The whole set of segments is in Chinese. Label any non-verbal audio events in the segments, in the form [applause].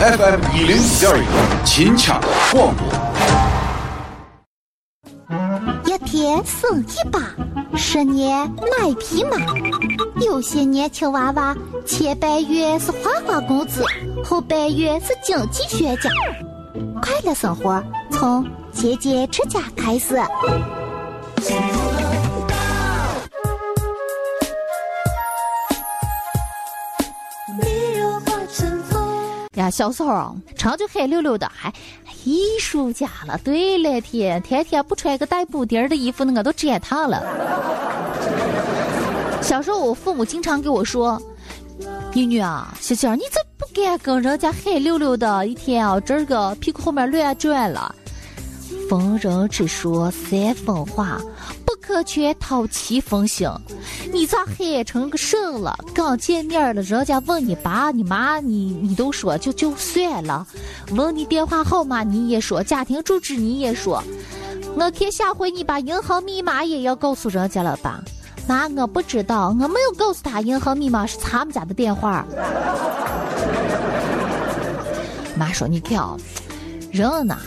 FM 一零一点一，秦腔广播。一天生一把，十年买匹马。有些年轻娃娃前半月是花花公子，后半月是经济学家。快乐生活从节俭持家开始。小时候成就黑溜溜的，还艺术家了。对了，天天天不穿个带补丁的衣服，那我都折腾了。小时候我父母经常给我说：“女女啊，小小你这不敢跟人家黑溜溜的，一天啊这个屁股后面乱转了。”逢人只说三分话，可全套七分心。你咋黑成个神了？刚见面了，人家问你爸、你妈，你你都说就就算了。问你电话号码你也说，家庭住址你也说。我看下回你把银行密码也要告诉人家了吧？妈，我不知道，我没有告诉他银行密码是他们家的电话。妈说你看啊，人呢。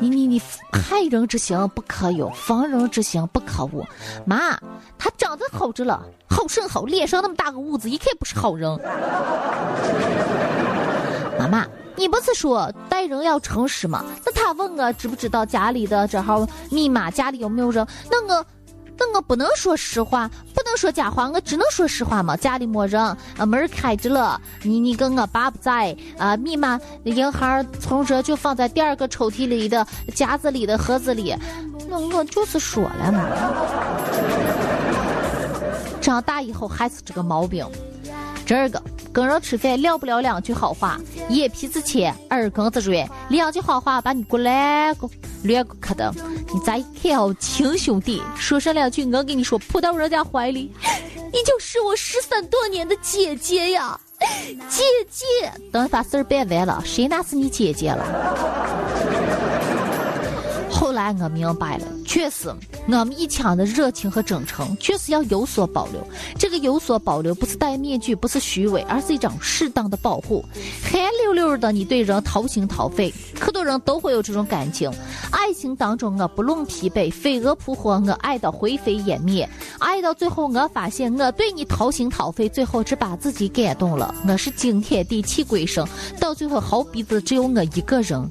你你你，害人之心不可有，防人之心不可无。妈，他长得好着了，好甚好，脸上那么大个痦子，一看不是好人。[laughs] 妈妈，你不是说待人要诚实吗？那他问我知不知道家里的这号密码，家里有没有人？那我。那我不能说实话，不能说假话，我只能说实话嘛。家里没人，啊，门开着了，你你跟我爸不在，啊，密码银行存折就放在第二个抽屉里的夹子里的盒子里，那我就是说了嘛。长大以后还是这个毛病。这个跟人吃饭聊不了两句好话，眼皮子浅，耳根子软，两句好话把你过来个乱个磕的。你再看哦，亲兄弟，说上两句，我给你说扑到人家怀里，[laughs] 你就是我失散多年的姐姐呀，姐姐。等把事儿办完了，谁那是你姐姐了？后来我明白了，确实，我们一腔的热情和真诚，确实要有所保留。这个有所保留，不是戴面具，不是虚伪，而是一种适当的保护。寒溜溜的，你对人掏心掏肺，可多人都会有这种感情。爱情当中，我不论疲惫，飞蛾扑火，我爱到灰飞烟灭。爱到最后，我发现我对你掏心掏肺，最后只把自己感动了。我是惊天地泣鬼神，到最后好鼻子只有我一个人。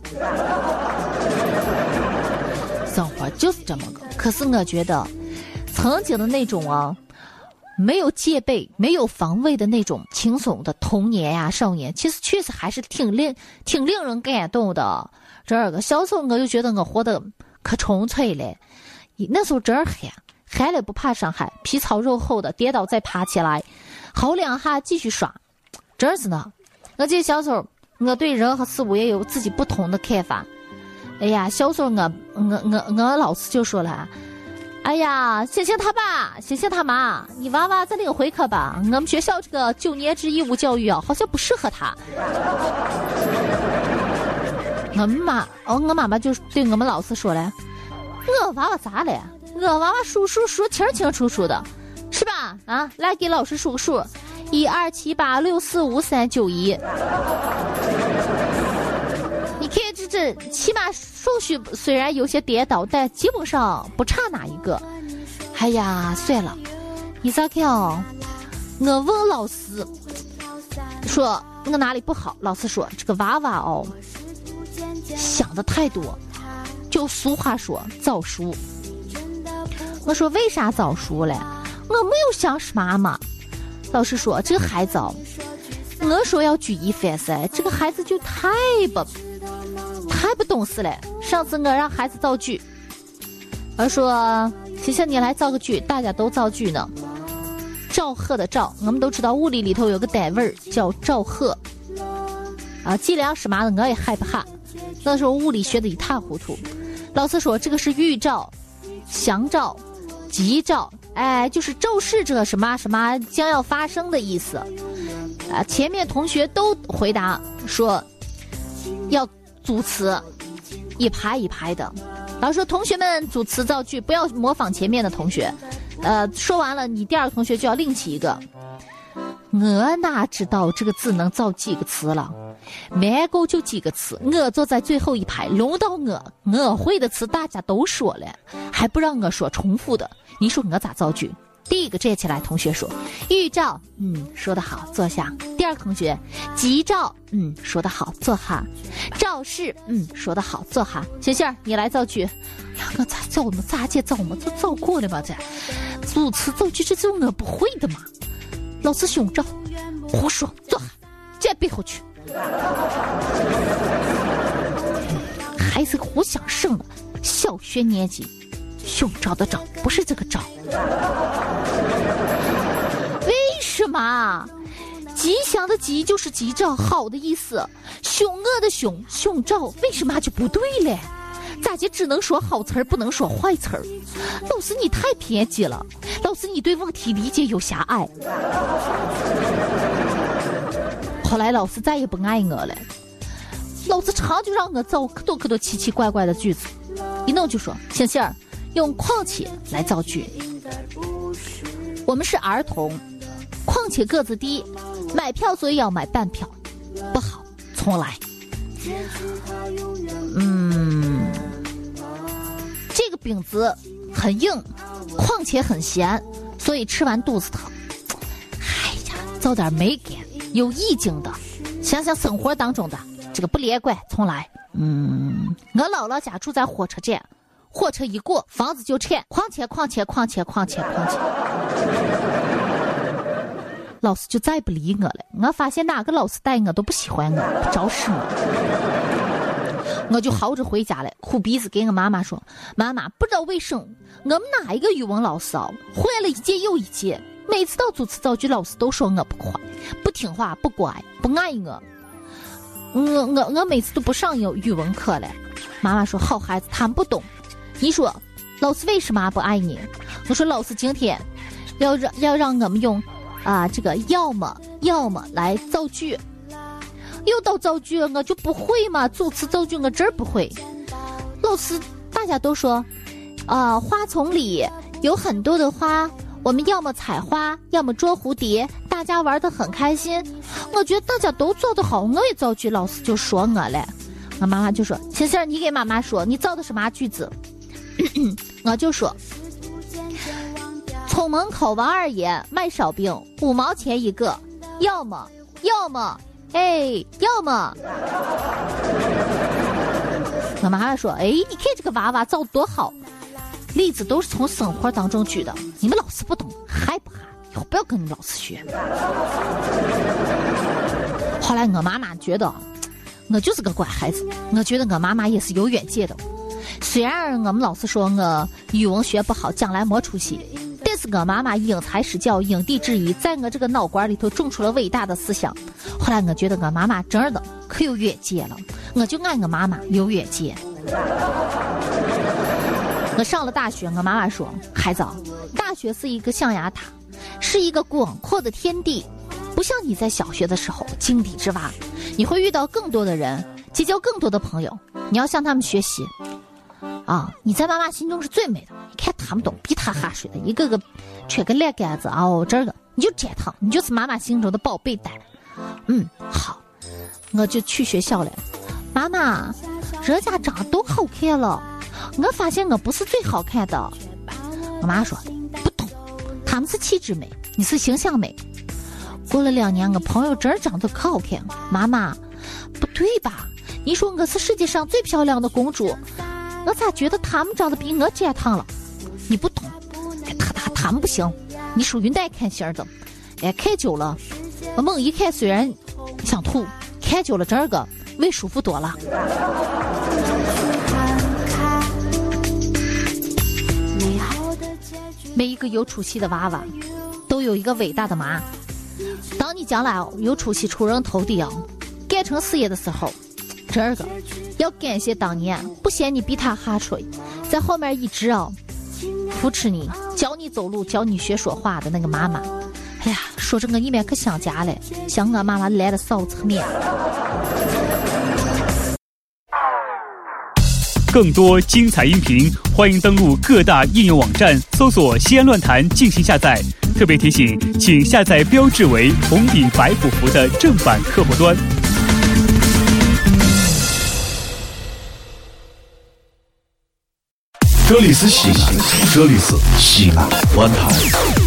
就是这么个，可是我觉得，曾经的那种啊，没有戒备、没有防卫的那种轻松的童年呀、少年，其实确实还是挺令、挺令人感动的。这个小时候我就觉得我活得可纯粹了，那时候真儿憨，憨了不怕伤害，皮糙肉厚的，跌倒再爬起来，好两下继续耍，真是的。我记得小时候，我对人和事物也有自己不同的看法。哎呀，小时候我我我我老师就说了，哎呀，星星他爸，星星他妈，你娃娃再领回去吧。我们学校这个九年制义务教育啊，好像不适合他。我们妈哦，我妈妈就对我们老师说了，我娃娃咋了？我娃娃数数数清清楚楚的，是吧？啊，来给老师数个数，一二七八六四五三九一。这起码顺序虽然有些颠倒，但基本上不差哪一个。哎呀，算了，你咋看哦？我问老师，说我哪里不好？老师说这个娃娃哦，想的太多，就俗话说早熟。我说为啥早熟嘞？我没有想什么嘛。老师说这个孩子哦，我说要举一反三，这个孩子就太不。太不懂事了！上次我让孩子造句，我说：“谢谢你来造个句，大家都造句呢。”赵贺的赵，我们都知道物理里头有个单位叫赵贺。啊，计量是嘛的，我也害怕。那时候物理学的一塌糊涂。老师说这个是预兆、祥兆、吉兆，哎，就是昭示着什么什么将要发生的意思。啊，前面同学都回答说要。组词，一排一排的。老师说：“同学们组词造句，不要模仿前面的同学。”呃，说完了，你第二个同学就要另起一个。我哪知道这个字能造几个词了？没够就几个词。我坐在最后一排，轮到我，我会的词大家都说了，还不让我说重复的，你说我咋造句？第一个站起来，同学说：“预兆，嗯，说得好，坐下。”第二个同学：“吉兆，嗯，说得好，坐下。”肇事，嗯，说得好，坐下。星星儿，你来造句。呀，我咋造嘛？咋介造嘛？都造过了嘛？这组词造句这就我不会的嘛？老师胸罩，胡说，坐下，再背后去。孩子互相省了，小学年级，凶兆的兆不是这个兆。为什么？吉祥的吉就是吉兆，好的意思。凶恶的凶，凶兆为什么就不对了？咋就只能说好词儿，不能说坏词儿？老师你太偏激了，老师你对问题理解有狭隘。后来老师再也不爱我了，老师常就让我造可多可多奇奇怪怪的句子，一弄就说星星儿用况且来造句。我们是儿童，况且个子低，买票所以要买半票，不好，重来。嗯。这个饼子很硬，况且很咸，所以吃完肚子疼。哎呀，造点美感、有意境的，想想生活当中的这个不连贯，重来。嗯，我姥姥家住在火车站，火车一过，房子就颤。况且，况且，况且，况且，况且，老师就再不理我了。我发现哪个老师带我都不喜欢我，不招使我。我就嚎着回家了，哭鼻子给我妈妈说：“妈妈，不知道为什么我们哪一个语文老师啊，换了一届又一届，每次到组词造句，老师都说我不快、不听话、不乖、不爱我。我我我每次都不上语语文课了。”妈妈说：“好孩子，他们不懂。你说老师为什么不爱你？”我说：“老师今天要让要让我们用啊这个要么要么来造句。”又到造句，我就不会嘛。组词造句我真不会。老师，大家都说，啊，花丛里有很多的花，我们要么采花，要么捉蝴蝶，大家玩的很开心。我觉得大家都造的好，我也造句，老师就说我了。我妈妈就说：“星星，你给妈妈说，你造的什么句子？” [clears throat] 我就说：“从门口王二爷卖烧饼，五毛钱一个，要么，要么。”哎，要么，我妈妈说：“哎，你看这个娃娃造多好，例子都是从生活当中举的。你们老师不懂，害不害？以后不要跟你们老师学。”后来我妈妈觉得，我就是个乖孩子。我觉得我妈妈也是有远见的。虽然我们老师说我语文学不好，将来没出息。但是我妈妈因材施教，因地制宜，在我这个脑瓜里头种出了伟大的思想。后来我觉得我妈妈真的可有远见了，我就爱我妈妈有远见。[laughs] 我上了大学，我妈妈说：“孩子，大学是一个象牙塔，是一个广阔的天地，不像你在小学的时候井底之蛙，你会遇到更多的人，结交更多的朋友，你要向他们学习。”啊！你在妈妈心中是最美的，你看他们都比他哈水的，一个个缺个烂杆子哦，这个你就粘他，你就是妈妈心中的宝贝蛋。嗯，好，我就去学校了。妈妈，人家长得都好看了，我发现我不是最好看的。我妈说不懂，他们是气质美，你是形象美。过了两年，我朋友真长得可好看。妈妈，不对吧？你说我是世界上最漂亮的公主。我咋觉得他们长得比我健康了？你不懂，他他他们不行，你属于耐看型的。哎，看久了，我猛一看虽然想吐，看久了这个胃舒服多了。每一个有出息的娃娃，都有一个伟大的妈。当你将来有出息出人头地啊，干成事业的时候。这个要感谢当年不嫌你比他哈吹，在后面一直啊扶持你、教你走路、教你学说话的那个妈妈。哎呀，说着我里面可想家了，想我妈妈来了臊子面。更多精彩音频，欢迎登录各大应用网站，搜索“西安论坛”进行下载。特别提醒，请下载标志为红底白虎符的正版客户端。这里是西安，这里是西安论坛。